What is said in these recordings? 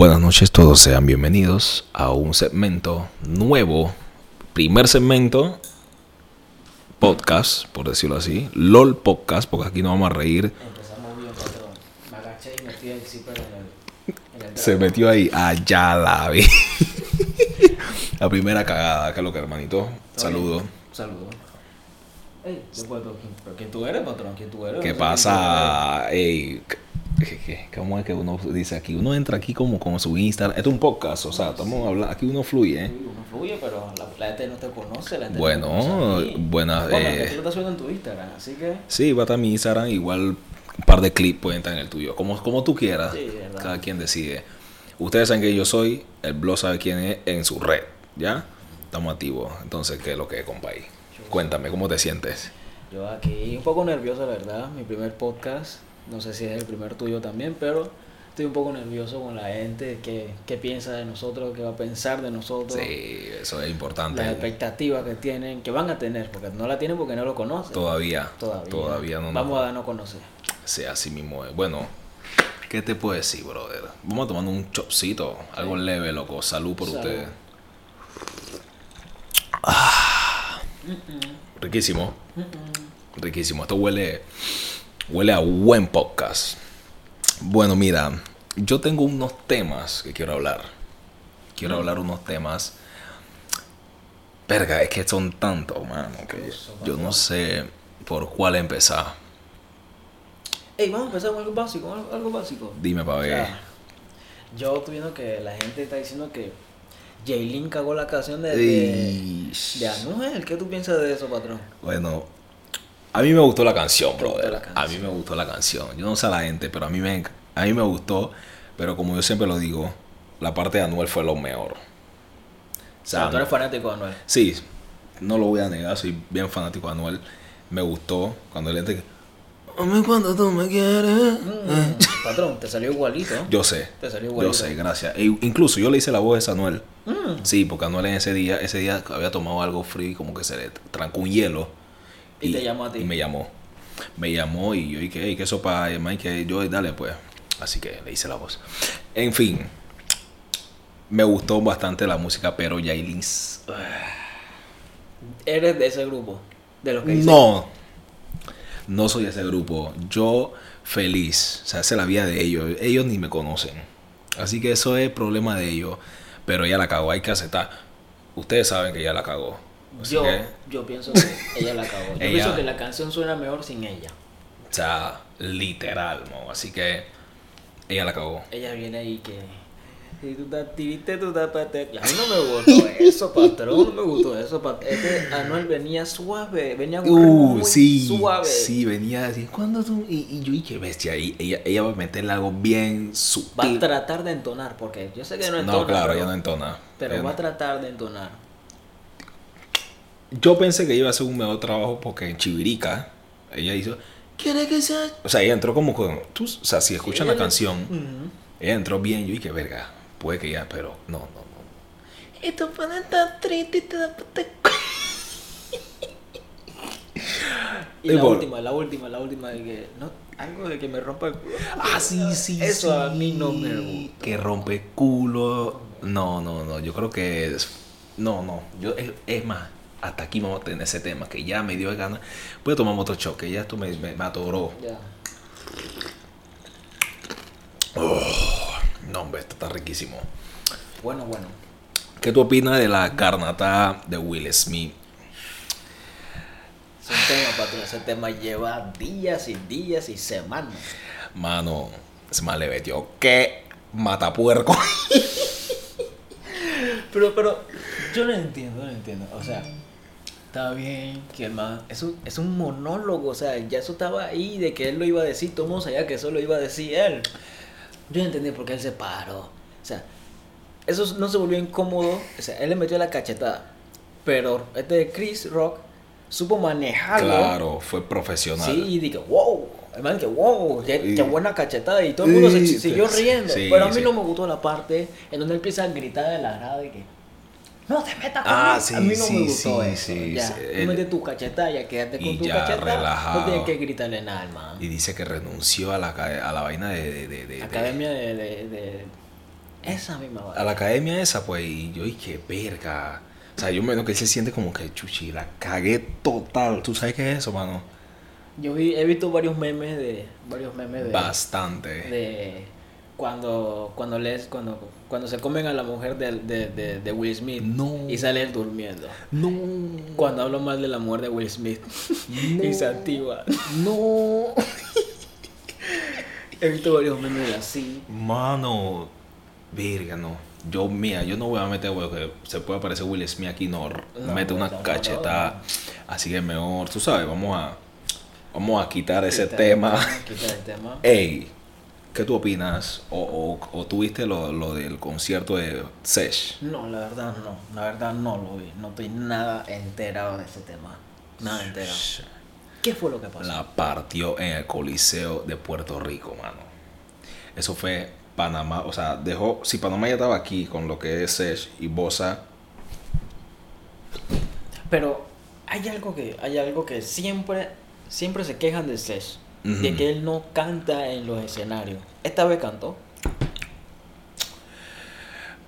Buenas noches, todos sean bienvenidos a un segmento nuevo, primer segmento, podcast, por decirlo así, LOL Podcast, porque aquí nos vamos a reír. Empezamos bien, patrón. Me agaché y metí el zipper en el, en el Se metió ahí, allá la vi. la primera cagada, que lo que hermanito. Saludo. Saludos. Ey, ¿quién, pero ¿quién tú eres, patrón? ¿Quién tú eres? ¿Qué No pasa? Ey, ¿qué- qué- ¿Cómo es que uno dice aquí? Uno entra aquí como con su Instagram. Esto es un podcast, o sea, estamos hablando, aquí uno fluye. ¿eh? Uno fluye, pero la, la gente no te conoce. La gente Bueno, no buenas, Bueno, eh, tú lo estás subiendo en tu Instagram, así que... Sí, va a estar mi Instagram, igual un par de clips pueden estar en el tuyo, como, como tú quieras. Sí, verdad. Cada quien decide. Ustedes saben que yo soy, el blog sabe quién es en su red, ¿ya? Estamos activos. Entonces, ¿qué es lo que es? Cuéntame, ¿cómo te sientes? Yo aquí un poco nervioso, la verdad. Mi primer podcast. No sé si es el primer tuyo también, pero estoy un poco nervioso con la gente. ¿Qué, qué piensa de nosotros? ¿Qué va a pensar de nosotros? Sí, eso es importante. Las expectativas que tienen, que van a tener, porque no la tienen porque no lo conocen. Todavía, Todavía. todavía no Vamos a darnos a conocer. Sí, así mismo es. Bueno, ¿qué te puedo decir, brother? Vamos a tomar un chopcito, algo leve, loco. Salud por Salud. ustedes. Ah, riquísimo. Riquísimo. Esto huele, huele a buen podcast. Bueno, mira, yo tengo unos temas que quiero hablar. Quiero hablar unos temas. Verga, es que son tantos, mano, que yo no sé por cuál empezar. Ey, vamos a empezar con algo básico, algo, algo básico. Dime O ver. sea, yo estoy viendo que la gente está diciendo que Jaylin cagó la canción de, de, de Anuel. ¿Qué tú piensas de eso, patrón? Bueno, a mí me gustó la canción, ¿Te gustó brother. la A mí me gustó la canción. Yo no sé a la gente, pero a mí me, a mí me gustó. Pero como yo siempre lo digo, la parte de Anuel fue lo mejor. O sea, tú eres fanático de Anuel. Sí, no lo voy a negar, soy bien fanático de Anuel. Me gustó cuando él entra. Hombre, cuando tú me quieres. Mm, patrón, te salió igualito. Yo sé. Te salió Yo igualito. sé, gracias. E incluso yo le hice la voz a Anuel. Mm, Sí, porque Anuel en ese día, ese día había tomado algo frío y como que se le trancó un hielo. Y te llamó a ti. Y me llamó. Me llamó y yo dije, hey, que eso para Mike, que yo, dale pues. Así que le hice la voz. En fin, me gustó bastante la música, pero Yailin... Eres de ese grupo. De los que dicen. No, no soy de ese grupo. Yo feliz. O sea, esa es la vida de ellos. Ellos ni me conocen. Así que eso es problema de ellos. Pero ella la cagó, hay que aceptar. Ustedes saben que ella la cagó. Yo, que, yo pienso que ella la acabó. Yo Ella- pienso que la canción suena mejor sin ella. o sea, literal, ¿no? Así que ella la cagó. Ella viene ahí que. Si tú estás triste, tú estás pate- A mí no me gustó eso, patrón. No me gustó eso. pat- Este Anuel venía suave. Venía Uh, muy sí, suave. sí, venía así. ¿Cuándo tú? Y, y yo, y qué bestia. Y ella, ella va a meterle algo bien Va a sutil. tratar de entonar, porque yo sé que no entona. No, claro, pero, ella no entona. pero Ella va no. a tratar de entonar. Yo pensé que iba a hacer un mejor trabajo porque en Chivirica ella hizo. ¿Quiere que sea? O sea, ella entró como con. Tú, o sea, si escuchan la canción, ella entró bien. Yo dije, verga, puede que ya, pero no, no, no. Y tú puedes estar triste y te da Y la última, la última, la última de que. No, algo de que me rompa el culo. Ah, sí, sí. Eso a sí. mí no me gusta. Que rompe culo. No, no, no. Yo creo que es. No, no. Yo, es, es más, hasta aquí vamos a tener ese tema que ya me dio ganas. Voy a tomar otro choque. Ya esto me, me, me atoró. Ya. No, hombre, esto está riquísimo. Bueno, bueno. ¿Qué tú opinas de la carnata de Will Smith? Es un tema, patrón. Ese tema lleva días y días y semanas. Mano, se me le metió. ¿Qué? Matapuerco. Pero, pero, yo no entiendo, no entiendo. O sea, está bien que el man. Es un, es un monólogo, o sea, ya eso estaba ahí de que él lo iba a decir. Todo el mundo sabía que eso lo iba a decir él. Yo no entendí por qué él se paró. O sea, eso no se volvió incómodo. O sea, él le metió la cachetada. Pero este Chris Rock supo manejarlo. Claro, fue profesional. Sí, y dije, wow, hermano, que wow, qué, qué buena cachetada. Y todo el mundo se siguió riendo. sí, pero a mí sí. no me gustó la parte en donde él empieza a gritar de la grada y que, no te metas con Ah, él". sí, A mí no sí, me gustó sí, eso. sí, ya, metes tu cachetada, ya quédate y con tu ya, cachetada. relajado. No tienes que gritarle nada, hermano. Y dice que renunció a la, a la vaina de... de, de- de- Academia de, de, Esa misma a vaina. la academia esa, pues, y yo dije, verga. O sea, yo menos que él se siente como que chuchi, la cagué total. ¿Tú sabes qué es eso, mano? Yo vi- he visto varios memes de. Varios memes de. Bastante. de cuando cuando les cuando cuando se comen a la mujer de, de, de, de Will Smith No. y sale durmiendo No. cuando hablo mal de la mujer de Will Smith No. y se activa No. he visto varios memes así Mano, verga, no. Yo, mía, yo no voy a meter, güey, que se puede aparecer Will Smith aquí, no. No, mete una no, cachetada. Así que mejor, tú sabes, vamos a, vamos a quitar ese Quitar- tema. quitar el tema Ey, ¿qué tú opinas? ¿O, o, o tuviste lo, lo del concierto de Sesh? no la verdad no la verdad no lo vi no estoy nada enterado de ese tema nada enterado qué fue lo que pasó La partió en el Coliseo de Puerto Rico, mano. Eso fue Panamá, o sea, dejó, si Panamá ya estaba aquí con lo que es Sesh y Bosa, Pero hay algo que, hay algo que siempre, siempre se quejan de Sesh. De que él no canta en los escenarios. Esta vez cantó.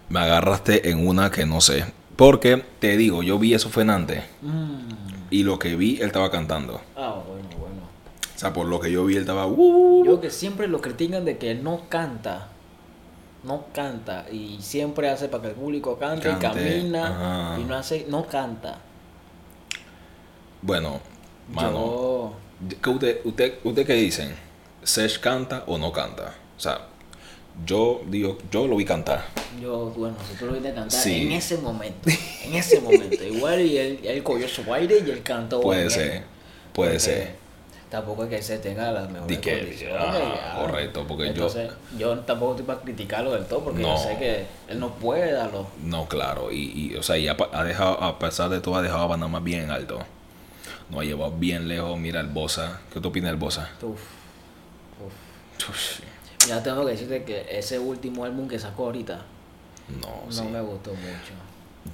me agarraste en una que no sé. Porque te digo, yo vi eso fue en antes. Mm. Y lo que vi, él estaba cantando. Ah, bueno, bueno. O sea, por lo que yo vi, él estaba. "Uh". Yo que siempre lo critican de que no canta. No canta. Y siempre hace para que el público cante, Cante, y camina. ajá. Y no hace, no canta. Bueno, mano. Yo, ¿qué usted, usted, ¿Usted qué dicen? ¿Sesh canta o no canta? O sea, yo digo, yo lo vi cantar. yo, bueno, si tú lo viste cantar Sí. en ese momento. En ese momento. Igual y él, él cogió su aire y él cantó. Puede ser, puede Porque ser. Tampoco es que se tenga las mejores que- condiciones. ya. correcto, porque yo- Entonces, yo... tampoco estoy para criticarlo del todo, porque No. yo sé que él no puede darlo. No, claro. Y, y, o sea, y ha dejado, a pesar de todo, ha dejado a Panamá bien alto. No ha llevado bien lejos. Mira el Bosa. ¿Qué tú opinas del Bosa? Uf, uf. Ush, Ya tengo que decirte que ese último álbum que sacó ahorita No, no sí. me gustó mucho.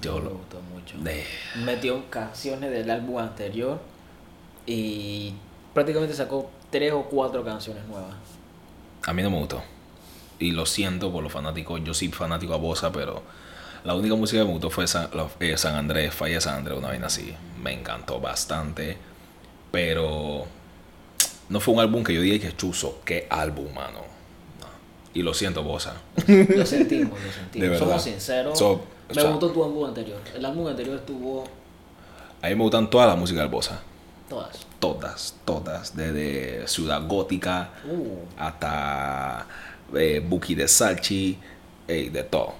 Yo no lo- me gustó mucho. De- Metió canciones del álbum anterior y prácticamente sacó tres o cuatro canciones nuevas. A mí no me gustó. Y lo siento por los fanáticos. Yo soy fanático a Bosa, pero la única música que me gustó fue San, la- eh, San Andrés, Falla San Andrés, una vaina así. Me encantó bastante. Pero no fue un álbum que yo dije que chuzo. ¿Qué álbum, mano? No. Y lo siento, Bosa. Lo sentimos, lo sentimos. Somos sinceros. So- me gustó tu álbum anterior. El álbum anterior estuvo A mí me gustan todas las músicas del Bosa. todas. Todas, todas. Desde Ciudad Gótica Uh, hasta eh, Buki de Salchi, ey, de todo.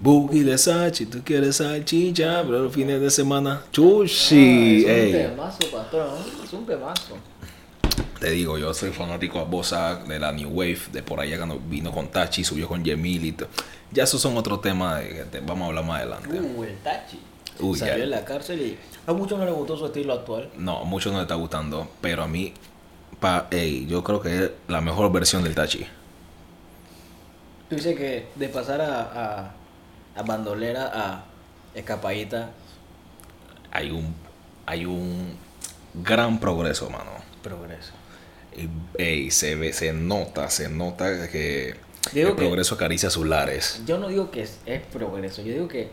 Buki de Salchi, tú quieres salchicha, pero los fines de semana, chushi, ah, es un ey. temazo, patrón. Es un temazo. Te digo, yo soy fanático a Bosa de la New Wave, de por allá cuando vino con Tachi, subió con Yemil y todo. Ya esos son otro tema de te- vamos a hablar más adelante. Uh, el Tachi. Uy, Salió de la cárcel y a muchos no les gustó su estilo actual. No, a muchos no les está gustando, pero a mí, pa, ey, yo creo que es la mejor versión del Tachi. Tú dices que de pasar a, a, a bandolera a escapadita, Hay un, hay un gran progreso, mano. progreso. Y, se ve, se nota, se nota que Digo el que- progreso acaricia sus lares. Yo no digo que es, es progreso, yo digo que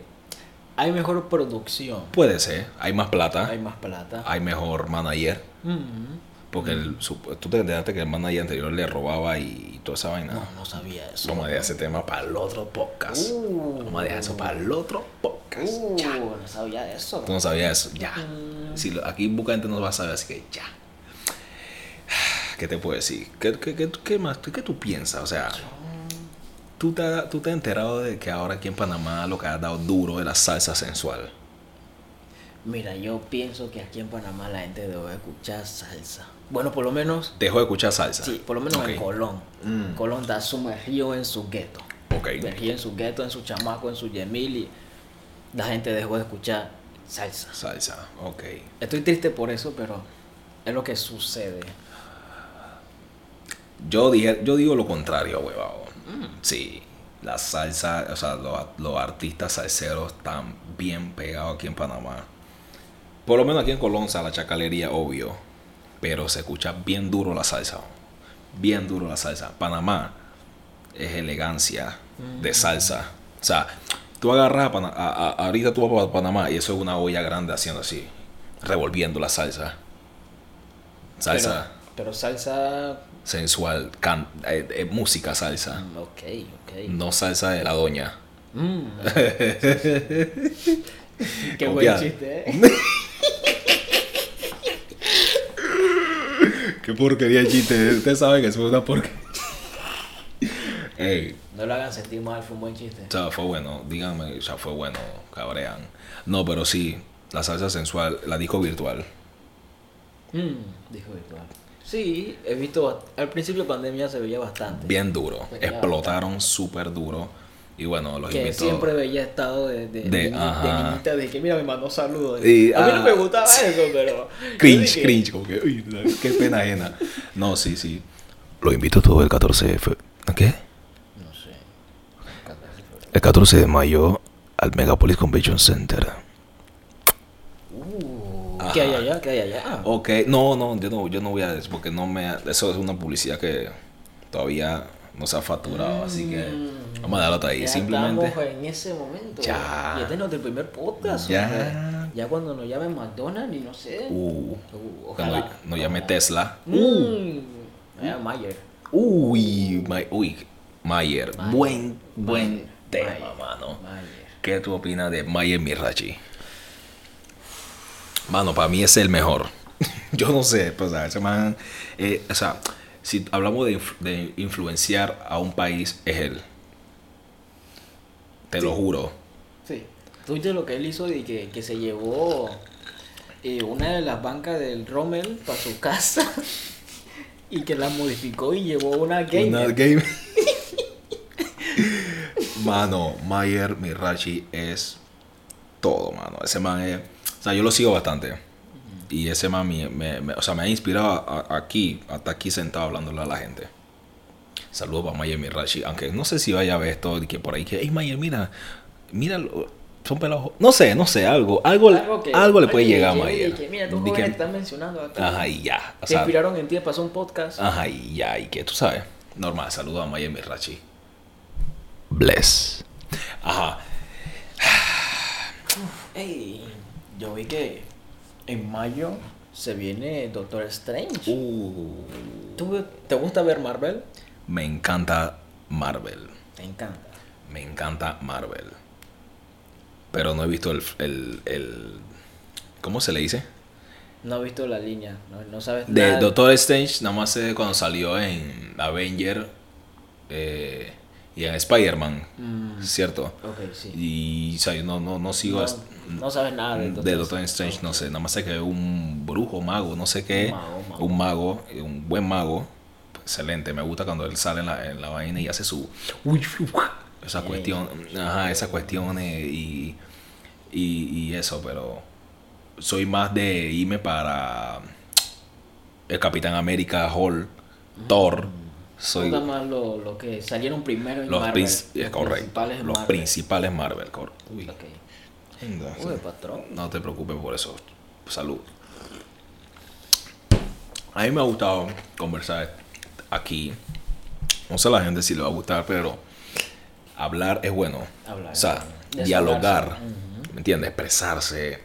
hay mejor producción, Puede ser, hay más plata, hay hay, más plata. mejor manager. Mm. Porque el, su- tú te enteraste que el manager anterior le robaba y, toda esa vaina. No, no sabía eso. Vamos a dejar ese tema para el otro podcast. Uh. Vamos a dejar eso para el otro podcast. Uh, Ya. no sabía eso. Tú no sabías eso. Ya. Mm. Si lo- aquí busca gente no va a saber, así que ya. ¿Qué te puedo decir? ¿Qué, qué, qué, qué más? ¿Qué tú piensas? O sea, ¿tú te, ¿tú te has enterado de que ahora aquí en Panamá lo que ha dado duro es la salsa sensual? Mira, yo pienso que aquí en Panamá la gente debe escuchar salsa. Bueno, por lo menos, Dejó de escuchar salsa. sí, por lo menos en. Colón. Mm. Colón está sumergido en su gueto. Ok. Sumergido en su gueto, en su chamaco, en su yemil y la gente dejó de escuchar salsa. Salsa, ok. Estoy triste por eso, pero es lo que sucede. Yo, dije, yo digo lo contrario, huevado. Sí, la salsa, o sea, los, los artistas salseros están bien pegados aquí en Panamá. Por lo menos aquí en sea, la chacalería, obvio. Pero se escucha bien duro la salsa. Bien duro la salsa. Panamá es elegancia. de salsa. O sea, tú agarras a, a- a- ahorita tú vas para Panamá y eso es una olla grande haciendo así, revolviendo la salsa. Salsa Pero, pero salsa. sensual, can- eh, eh, música salsa, mm, Ok, ok. no salsa de la doña. Mm. Qué buen chiste, ¿eh? Qué porquería chiste, usted sabe que eso es una porquería. Ey, No lo hagan sentir mal, fue un buen chiste. o sea, fue bueno, díganme, sea, fue bueno, cabrean. No, pero sí, la salsa sensual, la disco virtual. Mm, dijo virtual. Sí, he visto. Al principio de pandemia se veía bastante. Bien duro, explotaron súper duro. Y bueno, los Que invito. siempre veía estado de, de, De- de, niñita que mira me mandó saludos. Y, a mí no ah, me gustaba eso, pero. Cringe, cringe, como que, uy, qué pena ajena. No, sí, sí. Lo invito todo el 14 de fe- ¿Qué? No sé. El 14 de mayo al Megapolis Convention Center. Uh. ¿Qué hay allá? ¿Qué hay allá? Ok, no, no, yo no, yo no voy a porque no me, eso es una publicidad que todavía no se ha facturado, así que Mm. vamos a darlo ahí. Ya Simplemente, estamos en ese momento. Ya. Y este es nuestro primer podcast. Ya. hombre. Ya cuando nos llamen McDonald's y no sé. uh, Uh, ojalá. no llame Ojalá. Tesla. Mm. Ah, Mayer. Uy, Ma- uy, Mayer, Mayer. buen, buen Mayer. tema, Mayer. mano. Mayer. ¿Qué tú opinas de Mayer Mirachi? Mano, para mí es el mejor. Yo no sé, pues, o sea, ese man, eh, o sea, si hablamos de, de influenciar a un país, es él. Te lo juro. Sí. ¿Tú viste lo que él hizo y que, que se llevó eh, una de las bancas del Rommel para su casa y que la modificó y llevó una gamer? Una game. mano, Mayer Mirachi es todo, mano. Ese man es. O sea, yo lo sigo bastante. Y ese man me, o sea, me ha inspirado a- a- aquí, hasta aquí sentado hablándole a la gente. Saludos para Mayer Mirachi. Aunque no sé si vaya a ver esto de que por ahí que, hey Mayer, mira, mira, son pelados. No sé, no sé, algo, algo, algo, que- le puede llegar a Mayer. mira, tus Di que- jóvenes están mencionando acá. Ajá, y ya. O Se sea, inspiraron en ti, pasó un podcast. Ajá, y ya, y que tú sabes. Normal, saludos a Maya Mirachi. Bless. Ajá. Ey, yo vi que en mayo se viene Doctor Strange. Uh, ¿Tú- ¿Te gusta ver Marvel? me encanta Marvel. Te encanta. Me encanta Marvel. Pero no he visto el. el, el- ¿Cómo se le dice? No he visto la línea, no, no sabes De nada. Doctor Strange, nada más sé cuando salió en Avenger eh, y en Spider-Man, Mm, ¿cierto? ok, sí. Y o sea, yo no, no, no sigo. No, hasta- no sabes nada de de Doctor Strange, no sé, nada más sé que es un brujo, mago, no sé qué, Un mago, mago. un mago, eh, un buen mago, excelente, me gusta cuando él sale en la, en la vaina y hace su, esa cuestión, ajá, esas cuestiones y, y, y eso, pero soy más de irme para el Capitán América, Hall, Thor, soy Nada más lo, lo que salieron primero en los, Marvel. los correcto, principales los Marvel. principales Marvel, uy. Venga, Uy, patrón. No te preocupes por eso. Salud. A mí me ha gustado conversar aquí. No sé a la gente si le va a gustar, pero hablar es bueno. Hablar o sea, dialogar. Desahogarse. ¿Me entiendes? Expresarse.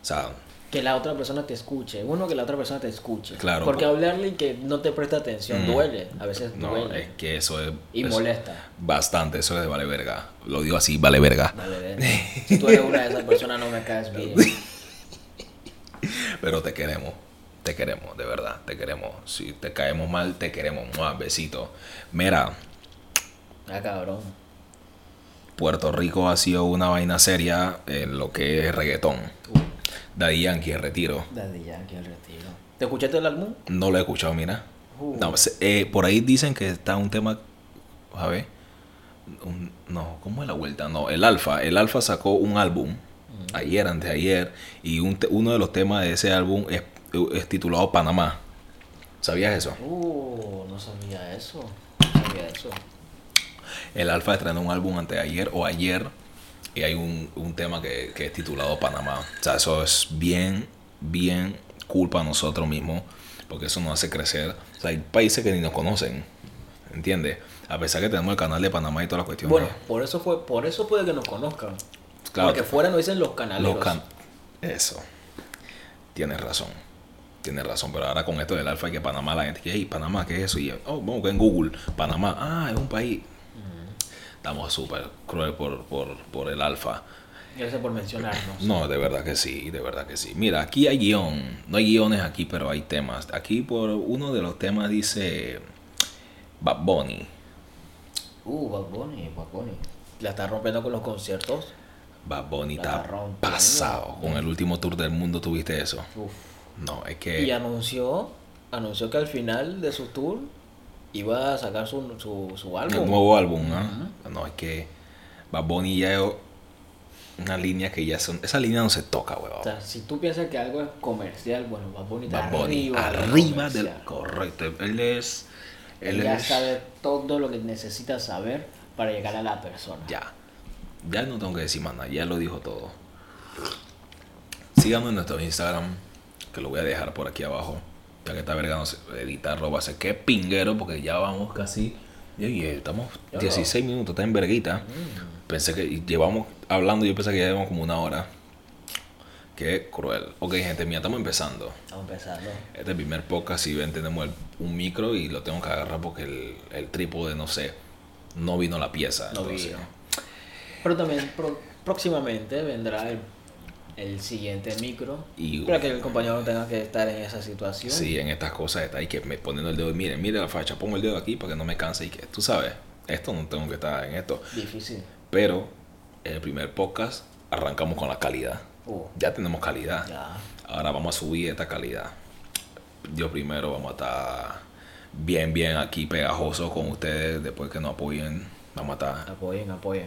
O sea, Que la otra persona te escuche. Uno, que la otra persona te escuche. Claro, Porque por- hablarle y que no te presta atención Mm. duele. A veces no, duele. es que eso es. Y es molesta. Bastante, eso es de vale verga. Lo digo así, vale verga. Vale, ver. Si tú eres una de esas personas, no me caes bien. Pero te queremos. Te queremos, de verdad, te queremos. Si te caemos mal, te queremos. Mua, besito. Mira, Ah, cabrón. Puerto Rico ha sido una vaina seria en lo que es reggaetón. Daddy Yankee, en retiro. Daddy Yankee al retiro. ¿Te escuchaste el álbum? No lo he escuchado, mira. Uh. No, se- eh, por ahí dicen que está un tema. A ver. un- no, ¿cómo es la vuelta? No, el Alfa. El Alfa sacó un álbum. Ayer, antes de ayer. Y un uno de los temas de ese álbum es, es titulado Panamá. ¿Sabías eso? Uh, no sabía eso. No sabía eso. El Alfa estrenó un álbum antes de ayer o ayer. Y hay un, un tema que, que es titulado Panamá. O sea, eso es bien, bien culpa a nosotros mismos. Porque eso nos hace crecer. O sea, hay países que ni nos conocen. ¿entiendes? A pesar que tenemos el canal de Panamá y todas las cuestiones. Bueno, por eso fue, por eso puede que nos conozcan. Claro. Porque fuera nos dicen los canales. Can- Eso. Tienes razón. Tienes razón. Pero ahora con esto del alfa y que Panamá, la gente que, hey, Panamá, ¿qué es eso? Y, oh, vamos que en Google, Panamá, ah, es un país. Estamos súper cruel por, por, por el alfa. Gracias por mencionarnos. No, de verdad que sí, de verdad que sí. Mira, aquí hay guion. No hay guiones aquí, pero hay temas. Aquí por uno de los temas dice Bad Bunny. Uh, Bad Bunny, Bad Bunny. La está rompiendo con los conciertos. Bad Bunny está pasado. Con el último tour del mundo tuviste eso. Uf. No, es que... Y anunció, anunció que al final de su tour iba a sacar su, su, su El álbum. nuevo álbum, ¿ah? No, es que Bad Bunny ya es una línea que ya son... Esa línea no se toca, weón. O sea, si tú piensas que algo es comercial, bueno, Bad Bunny Bad Bunny, arriba, arriba del... Correcto. Él es... Él Él ya es... sabe todo lo que necesita saber para llegar a la persona. Ya. Ya no tengo que decir más nada. Ya lo dijo todo. Síganos en nuestro Instagram. Que lo voy a dejar por aquí abajo. Que esta verga no sé editarlo va a ser que pinguero. Porque ya vamos casi... y- y estamos Ya. 16 minutos. Está en verguita. Pensé que llevamos hablando. Yo pensé que ya llevamos como una hora. Qué cruel. Ok, gente mía, estamos empezando. Estamos empezando. Este es el primer podcast. Si ven, tenemos el- un micro y lo tengo que agarrar porque el, el trípode, no sé, no vino la pieza. No entonces- vino. Pero también pro- próximamente vendrá el, el siguiente micro. Y- para que el compañero no tenga que estar en esa situación. Sí, en estas cosas está ahí que me poniendo el dedo. Miren, mire la facha, pongo el dedo aquí para que no me canse y que tú sabes, esto no tengo que estar en esto. Difícil. Pero en el primer podcast arrancamos con la calidad. Uh, Ya tenemos calidad. ya. Ahora vamos a subir esta calidad. Yo primero vamos a estar bien, bien aquí pegajoso con ustedes. Después que nos apoyen, vamos a estar. Apoyen, apoyen.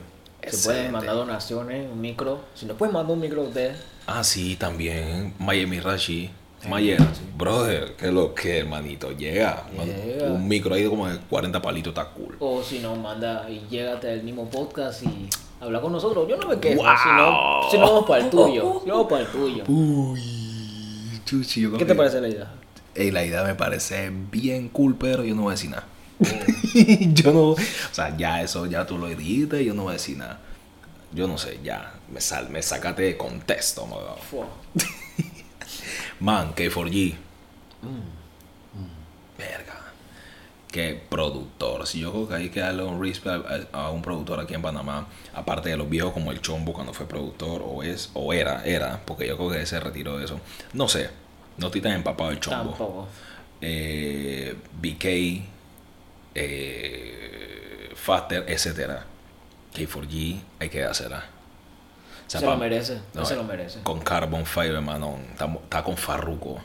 Se pueden mandar donaciones, un micro. Si nos pueden mandar un micro a ustedes, Ah, sí, también. Miami Rashi. Mayer, sí. brother, que lo que, hermanito, llega. Llega. Un micro ahí como de 40 palitos está cool. o si nos manda y llégate al mismo podcast y habla con nosotros. Yo no me quejo. Wow. Si no, si no vamos para el tuyo. Si no vamos para el tuyo. Uy, chuchi, yo ¿Qué te parece la idea? Ey, la idea me parece bien cool, pero yo no voy a decir nada. yo no, o sea, ya eso, ya tú lo editas y yo no voy a decir nada. Yo no sé, ya, me, sal, me sacaste de contexto. Man, K4G. Mm. Verga. Qué productor. Si yo creo que hay que darle un respect a, a un productor aquí en Panamá, aparte de los viejos como el Chombo cuando fue productor, o es, o era, era, porque yo creo que se retiró de eso. No sé, no estoy tan empapado del Chombo. Tampoco. Eh, BK, eh, Faster, etcétera. K4G, hay que dársela. O sea, se pa- lo merece. no, No, se lo merece. Con Carbon Fiber, hermano. Está, está con Farruko.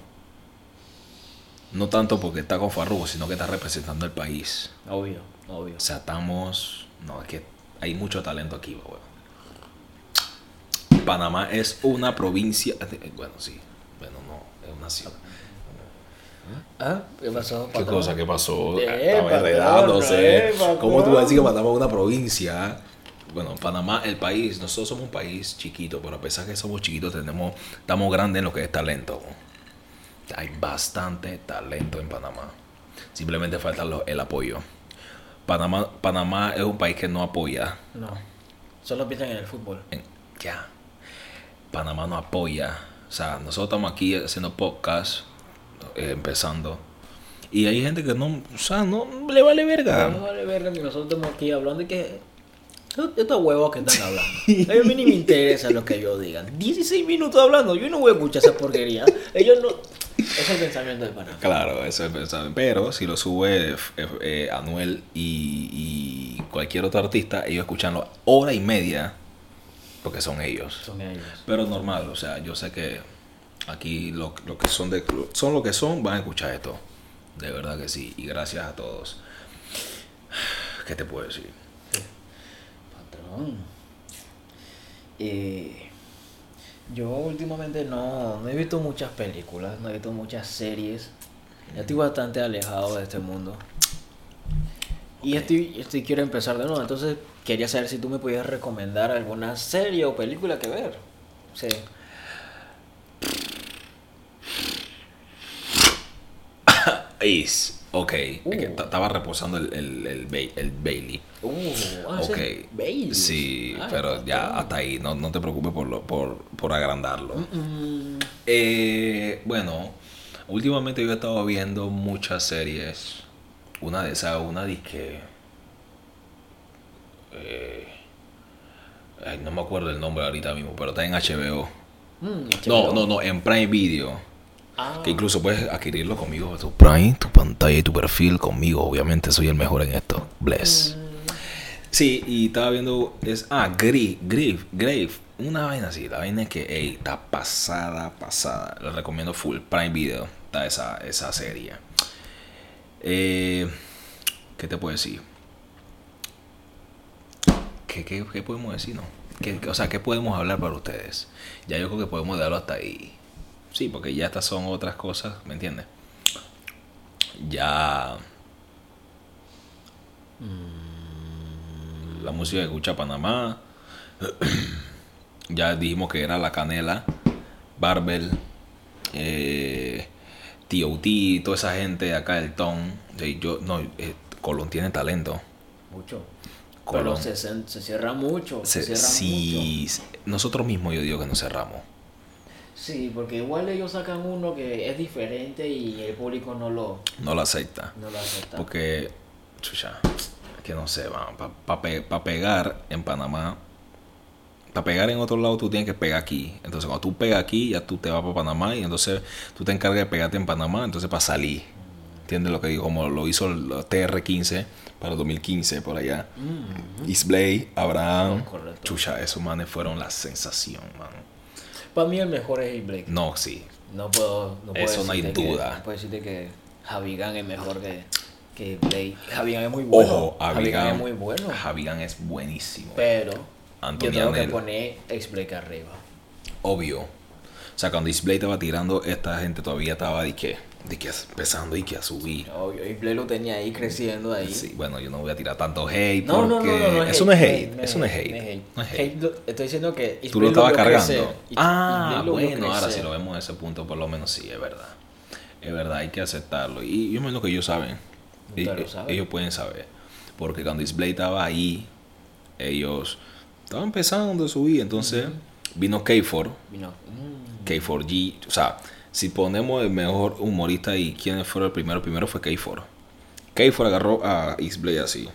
No tanto porque está con Farruko, sino que está representando el país. Obvio, obvio. O sea, estamos. No, es que hay mucho talento aquí, weón. Panamá es una provincia. Bueno, sí. Bueno, no, es una ciudad. ¿Ah? ¿Qué pasó? ¿Qué patrón? cosa? ¿Qué pasó? Eh, Estaba enredándose. eh. ¿Cómo tú vas a decir que Panamá es una provincia? Bueno, Panamá, el país, nosotros somos un país chiquito, pero a pesar que somos chiquitos, tenemos, estamos grandes en lo que es talento. Hay bastante talento en Panamá. Simplemente falta lo- el apoyo. Panamá, Panamá es un país que no apoya. No. Solo piensan en el fútbol. en- ya. Panamá no apoya. O sea, nosotros estamos aquí haciendo podcast, eh, empezando. Y hay gente que no, o sea, no le vale verga. No vale verga ni nosotros estamos aquí hablando de que. Estos huevos que están hablando. A mí ni me interesa lo que ellos digan. 16 minutos hablando, yo no voy a escuchar esa porquería. Ellos no. Es el pensamiento de Panamá. Claro, eso es pensar. Pero si lo sube eh, eh, Anuel y, y cualquier otro artista, ellos escuchanlo hora y media porque son ellos. Son ellos. Pero normal, o sea, yo sé que aquí lo, lo que son de son lo que son, van a escuchar esto. De verdad que sí. Y gracias a todos. ¿Qué te puedo decir? Patrón. Eh, yo últimamente no, no he visto muchas películas, no he visto muchas series. Ya estoy bastante alejado de este mundo. Y estoy, estoy quiero empezar de nuevo. Entonces quería saber si tú me podías recomendar alguna serie o película que ver. Sí. Ace. Ok. Uh. Que estaba reposando el, el, el, Ba- el Bailey. Uh, ah, ese Ok. es Baileys. Sí, Ah, pero ya hasta ahí. No, no te preocupes por, lo, por, por agrandarlo. Mm, Eh, bueno, últimamente yo he estado viendo muchas series. Una de esas, una disque. Eh, ay, no me acuerdo el nombre ahorita mismo, pero está en HBO. mm, No, no, no, en Prime Video. Ah, Que incluso puedes adquirirlo conmigo. Tu Prime, tu pantalla y tu perfil conmigo. Obviamente soy el mejor en esto. Bless. Sí, y estaba viendo. Es, ah, Grave, Grave, Grave. Una vaina así. La vaina es que, ey, está pasada, pasada. Le recomiendo full. Prime Video. Está esa, esa serie. Eh, ¿Qué te puedo decir? ¿Qué, qué, qué podemos decir, no? ¿Qué- qué- o sea, ¿qué podemos hablar para ustedes? Ya yo creo que podemos darlo hasta ahí. Sí, porque ya estas son otras cosas, ¿me entiendes? Ya. La música que escucha Panamá. ya dijimos que era La Canela, Barbel, eh, TOT, toda esa gente de acá del Ton. Yo, no, eh, Colón tiene talento. Mucho. Colón. Pero se, se cierra mucho. Se, Se- cierra sí, nosotros mismos yo digo que nos cerramos. Sí, porque igual ellos sacan uno que es diferente y el público no lo, No lo acepta. no lo acepta. Porque, chucha, que no sé, para pegar en Panamá, para pegar en otro lado tú tienes que pegar aquí. Entonces cuando tú pegas aquí, ya tú te vas para Panamá y entonces tú te encargas de pegarte en Panamá, entonces para salir. ¿Entiendes lo que digo? Como lo hizo el TR15 para el 2015 por allá. Mm. Abraham, Correcto. chucha, esos manes fueron la sensación, man. Para mí el mejor es Blake. No, sí. No puedo, no puedo Eso no hay decirte que- duda. no puedo decirte que Javigan es mejor que, que Blake. Javigan es muy bueno. Ojo, Javigan es muy bueno. Javigan es buenísimo. Pero Anthony yo tengo que poner ex Blake arriba. obvio. O sea, cuando Display estaba tirando, esta gente todavía estaba de que, de que empezando y que a subir. Obvio, y lo tenía ahí creciendo ahí. Sí, bueno, yo no voy a tirar tanto hate No, no, no, no, eso no es hate, eso no es hate. no es estoy diciendo que Tú lo estabas cargando. Ah, bueno, ahora si lo vemos en ese punto, por lo menos sí, es verdad. Es verdad, hay que aceptarlo. Y yo me lo que ellos saben. Ellos pueden saber. Porque cuando Display estaba ahí, ellos estaban empezando a subir. Entonces vino K4, Vino, mm, K4G. O sea, si ponemos el mejor humorista y quién fue el primero, primero fue K4. K4 agarró a Isblay así.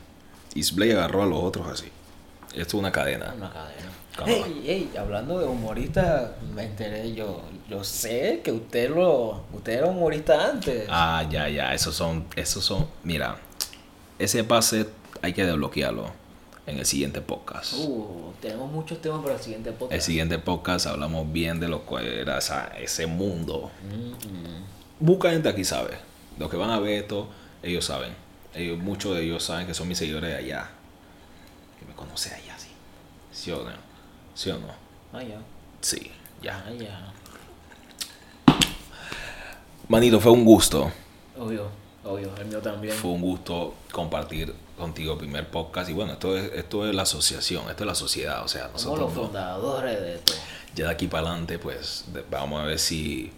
Isblay agarró a los otros así. Esto es una cadena. una cadena. ¿Cómo Hey, hey, hablando de humorista, me enteré yo. Yo sé que usted lo, usted era humorista antes. Ah, ya, ya. Esos son, esos son. Mira, ese pase hay que desbloquearlo en el siguiente podcast. Uh, tenemos muchos temas para el siguiente podcast. El siguiente podcast hablamos bien de lo que era esa- ese mundo. Mm, mm. Busca gente aquí sabe. Los que van a ver esto, ellos saben. Ellos, muchos de ellos saben que son mis seguidores de allá. Que me conocen allá, sí. ¿Sí o no? ¿Sí o no? Ah, ya. Sí, ya. Ah, ya. Manito, fue un gusto. Obvio, obvio. El mío también. Fue un gusto compartir contigo el primer podcast. Y bueno, esto es, esto es la asociación, esto es la sociedad. O sea, Somos nosotros los no- fundadores de esto. ya de aquí para adelante, pues vamos a ver si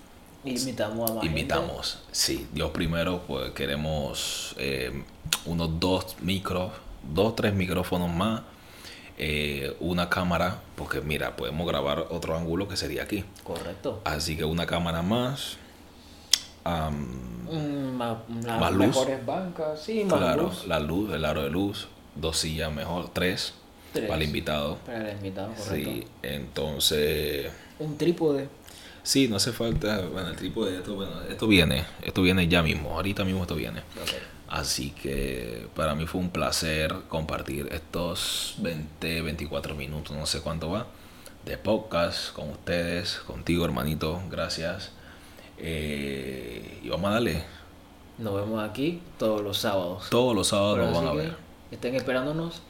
Invitamos a más invitamos. Sí, Dios primero, pues queremos eh, unos dos micros, dos, tres micrófonos más, eh, una cámara, porque mira, podemos grabar otro ángulo que sería aquí. Correcto. Así que una cámara más. Ma- las Más luz. mejores bancas, sí, más claro, luz. la luz, el aro de luz, dos sillas mejor, tres, Tres. para el invitado. Para el invitado, correcto. Sí, entonces, Un trípode. sí, no hace falta, bueno, el tipo de esto, bueno, esto viene, esto viene ya mismo, ahorita mismo esto viene. Así que para mí fue un placer compartir estos 20, 24 minutos, no sé cuánto va, de podcast con ustedes, contigo hermanito, gracias. Eh, y vamos a darle, Nos vemos aquí todos los sábados. todos los sábados nos van a ver. Estén esperándonos.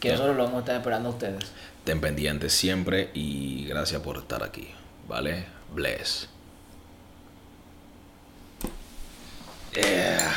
Que nosotros lo vamos a estar esperando a ustedes. Ten pendientes siempre y gracias por estar aquí, ¿vale? Bless. Yeah.